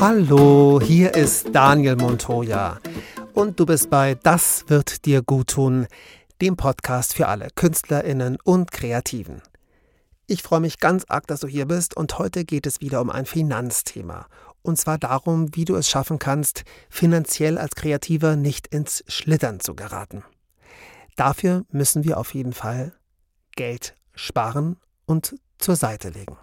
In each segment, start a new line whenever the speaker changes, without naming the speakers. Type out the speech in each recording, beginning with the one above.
Hallo, hier ist Daniel Montoya und du bist bei Das wird dir gut tun, dem Podcast für alle Künstlerinnen und Kreativen. Ich freue mich ganz arg, dass du hier bist und heute geht es wieder um ein Finanzthema. Und zwar darum, wie du es schaffen kannst, finanziell als Kreativer nicht ins Schlittern zu geraten. Dafür müssen wir auf jeden Fall Geld sparen und zur Seite legen.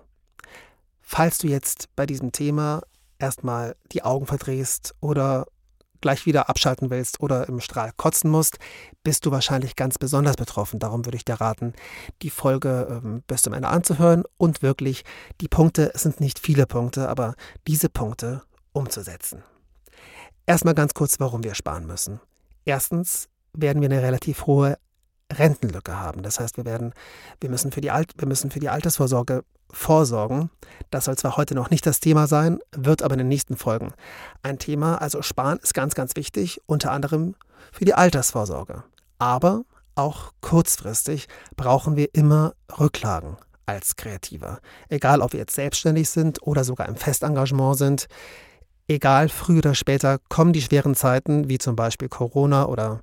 Falls du jetzt bei diesem Thema erstmal die Augen verdrehst oder gleich wieder abschalten willst oder im Strahl kotzen musst, bist du wahrscheinlich ganz besonders betroffen. Darum würde ich dir raten, die Folge ähm, bis zum Ende anzuhören und wirklich die Punkte, es sind nicht viele Punkte, aber diese Punkte umzusetzen. Erstmal ganz kurz, warum wir sparen müssen. Erstens werden wir eine relativ hohe Rentenlücke haben. Das heißt, wir werden, wir müssen für die, Alt, wir müssen für die Altersvorsorge vorsorgen. Das soll zwar heute noch nicht das Thema sein, wird aber in den nächsten Folgen ein Thema. Also Sparen ist ganz, ganz wichtig, unter anderem für die Altersvorsorge. Aber auch kurzfristig brauchen wir immer Rücklagen als Kreativer. Egal, ob wir jetzt selbstständig sind oder sogar im Festengagement sind. Egal, früher oder später kommen die schweren Zeiten, wie zum Beispiel Corona oder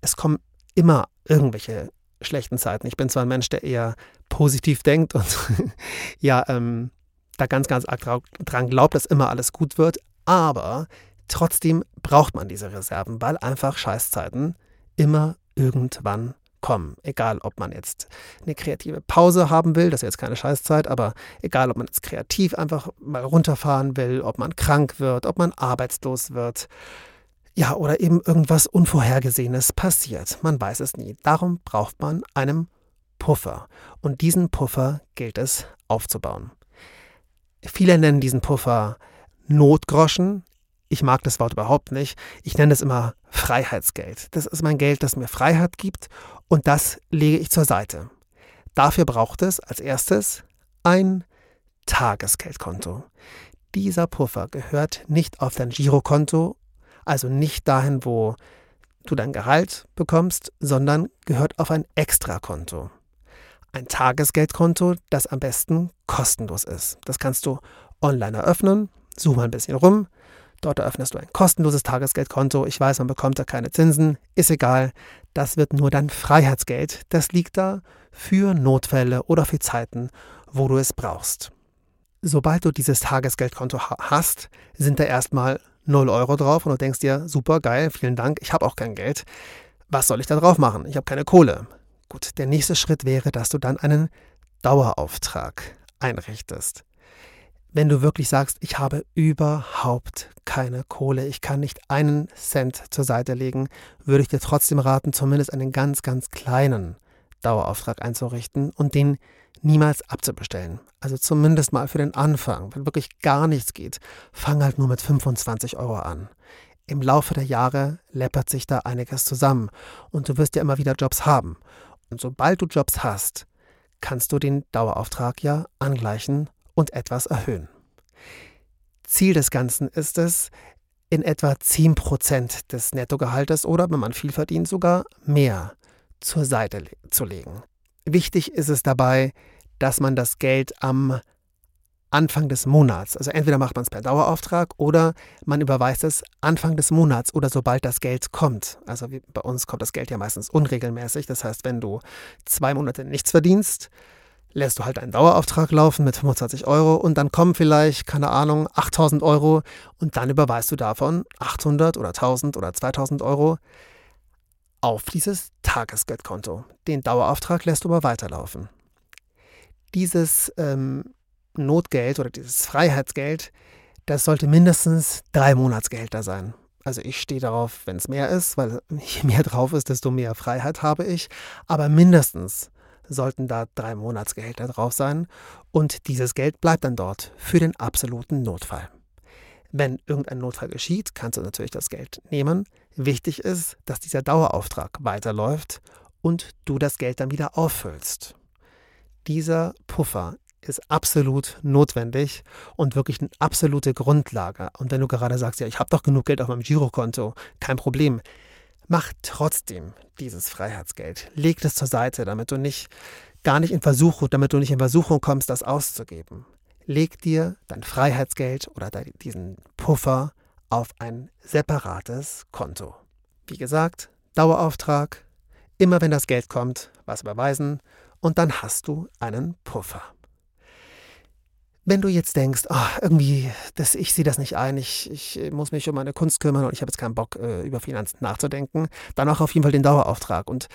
es kommen immer irgendwelche schlechten Zeiten. Ich bin zwar ein Mensch, der eher positiv denkt und ja, ähm, da ganz, ganz arg dran glaubt, dass immer alles gut wird, aber trotzdem braucht man diese Reserven, weil einfach Scheißzeiten immer irgendwann kommen. Egal, ob man jetzt eine kreative Pause haben will, das ist jetzt keine Scheißzeit, aber egal, ob man jetzt kreativ einfach mal runterfahren will, ob man krank wird, ob man arbeitslos wird, ja, oder eben irgendwas Unvorhergesehenes passiert. Man weiß es nie. Darum braucht man einen Puffer. Und diesen Puffer gilt es aufzubauen. Viele nennen diesen Puffer Notgroschen. Ich mag das Wort überhaupt nicht. Ich nenne es immer Freiheitsgeld. Das ist mein Geld, das mir Freiheit gibt und das lege ich zur Seite. Dafür braucht es als erstes ein Tagesgeldkonto. Dieser Puffer gehört nicht auf dein Girokonto also nicht dahin, wo du dein Gehalt bekommst, sondern gehört auf ein Extrakonto. Ein Tagesgeldkonto, das am besten kostenlos ist. Das kannst du online eröffnen. Such mal ein bisschen rum. Dort eröffnest du ein kostenloses Tagesgeldkonto. Ich weiß, man bekommt da keine Zinsen. Ist egal. Das wird nur dein Freiheitsgeld. Das liegt da für Notfälle oder für Zeiten, wo du es brauchst. Sobald du dieses Tagesgeldkonto hast, sind da erstmal 0 Euro drauf und du denkst dir, super geil, vielen Dank, ich habe auch kein Geld. Was soll ich da drauf machen? Ich habe keine Kohle. Gut, der nächste Schritt wäre, dass du dann einen Dauerauftrag einrichtest. Wenn du wirklich sagst, ich habe überhaupt keine Kohle, ich kann nicht einen Cent zur Seite legen, würde ich dir trotzdem raten, zumindest einen ganz, ganz kleinen Dauerauftrag einzurichten und den niemals abzubestellen. Also zumindest mal für den Anfang, wenn wirklich gar nichts geht, fang halt nur mit 25 Euro an. Im Laufe der Jahre läppert sich da einiges zusammen und du wirst ja immer wieder Jobs haben. Und sobald du Jobs hast, kannst du den Dauerauftrag ja angleichen und etwas erhöhen. Ziel des Ganzen ist es, in etwa 10% des Nettogehaltes oder, wenn man viel verdient, sogar mehr zur Seite zu legen. Wichtig ist es dabei, dass man das Geld am Anfang des Monats, also entweder macht man es per Dauerauftrag oder man überweist es Anfang des Monats oder sobald das Geld kommt. Also bei uns kommt das Geld ja meistens unregelmäßig. Das heißt, wenn du zwei Monate nichts verdienst, lässt du halt einen Dauerauftrag laufen mit 25 Euro und dann kommen vielleicht, keine Ahnung, 8000 Euro und dann überweist du davon 800 oder 1000 oder 2000 Euro auf dieses Tagesgeldkonto. Den Dauerauftrag lässt du aber weiterlaufen. Dieses ähm, Notgeld oder dieses Freiheitsgeld, das sollte mindestens drei Monatsgehälter sein. Also ich stehe darauf, wenn es mehr ist, weil je mehr drauf ist, desto mehr Freiheit habe ich. Aber mindestens sollten da drei Monatsgehälter drauf sein und dieses Geld bleibt dann dort für den absoluten Notfall. Wenn irgendein Notfall geschieht, kannst du natürlich das Geld nehmen. Wichtig ist, dass dieser Dauerauftrag weiterläuft und du das Geld dann wieder auffüllst. Dieser Puffer ist absolut notwendig und wirklich eine absolute Grundlage. Und wenn du gerade sagst, ja, ich habe doch genug Geld auf meinem Girokonto, kein Problem. Mach trotzdem dieses Freiheitsgeld. Leg es zur Seite, damit du nicht gar nicht in Versuchung, damit du nicht in Versuchung kommst, das auszugeben leg dir dein Freiheitsgeld oder diesen Puffer auf ein separates Konto. Wie gesagt, Dauerauftrag, immer wenn das Geld kommt, was überweisen und dann hast du einen Puffer. Wenn du jetzt denkst, oh, irgendwie, das, ich sehe das nicht ein, ich, ich muss mich um meine Kunst kümmern und ich habe jetzt keinen Bock, äh, über Finanzen nachzudenken, dann auch auf jeden Fall den Dauerauftrag und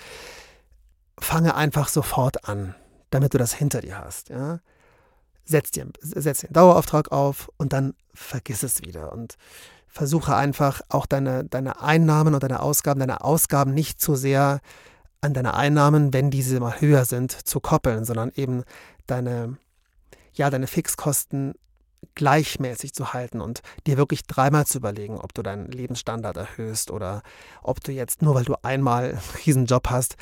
fange einfach sofort an, damit du das hinter dir hast. Ja? Setz, dir, setz den Dauerauftrag auf und dann vergiss es wieder. Und versuche einfach auch deine, deine Einnahmen und deine Ausgaben, deine Ausgaben nicht zu sehr an deine Einnahmen, wenn diese mal höher sind, zu koppeln, sondern eben deine ja, deine Fixkosten gleichmäßig zu halten und dir wirklich dreimal zu überlegen, ob du deinen Lebensstandard erhöhst oder ob du jetzt nur weil du einmal einen Riesenjob hast,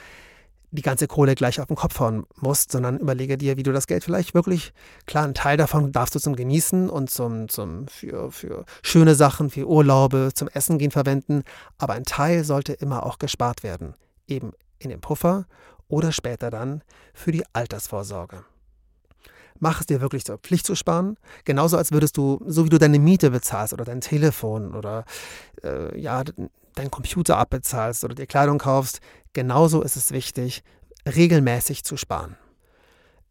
die ganze Kohle gleich auf den Kopf hauen musst, sondern überlege dir, wie du das Geld vielleicht wirklich, klar, einen Teil davon darfst du zum Genießen und zum, zum für, für schöne Sachen, für Urlaube, zum Essen gehen verwenden, aber ein Teil sollte immer auch gespart werden, eben in den Puffer oder später dann für die Altersvorsorge. Mach es dir wirklich zur Pflicht zu sparen. Genauso als würdest du, so wie du deine Miete bezahlst oder dein Telefon oder äh, ja, deinen Computer abbezahlst oder dir Kleidung kaufst, genauso ist es wichtig, regelmäßig zu sparen.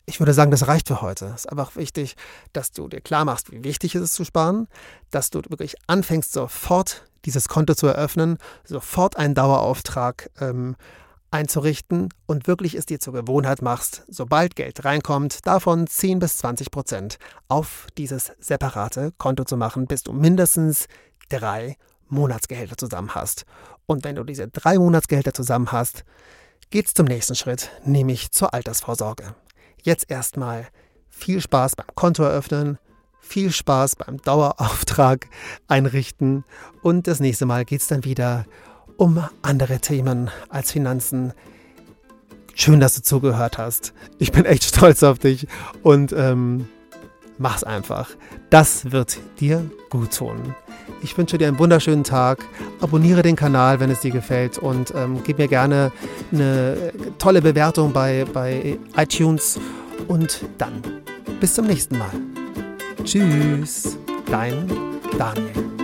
Ich würde sagen, das reicht für heute. Es ist einfach wichtig, dass du dir klar machst, wie wichtig es ist zu sparen, dass du wirklich anfängst, sofort dieses Konto zu eröffnen, sofort einen Dauerauftrag ähm, einzurichten und wirklich es dir zur Gewohnheit machst, sobald Geld reinkommt, davon 10 bis 20 Prozent auf dieses separate Konto zu machen, bis du mindestens drei Monatsgehälter zusammen hast. Und wenn du diese drei Monatsgehälter zusammen hast, geht's zum nächsten Schritt, nämlich zur Altersvorsorge. Jetzt erstmal viel Spaß beim Konto eröffnen, viel Spaß beim Dauerauftrag einrichten und das nächste Mal geht's dann wieder um andere Themen als Finanzen. Schön, dass du zugehört hast. Ich bin echt stolz auf dich und ähm, mach's einfach. Das wird dir gut tun. Ich wünsche dir einen wunderschönen Tag. Abonniere den Kanal, wenn es dir gefällt und ähm, gib mir gerne eine tolle Bewertung bei, bei iTunes. Und dann bis zum nächsten Mal. Tschüss, dein Daniel.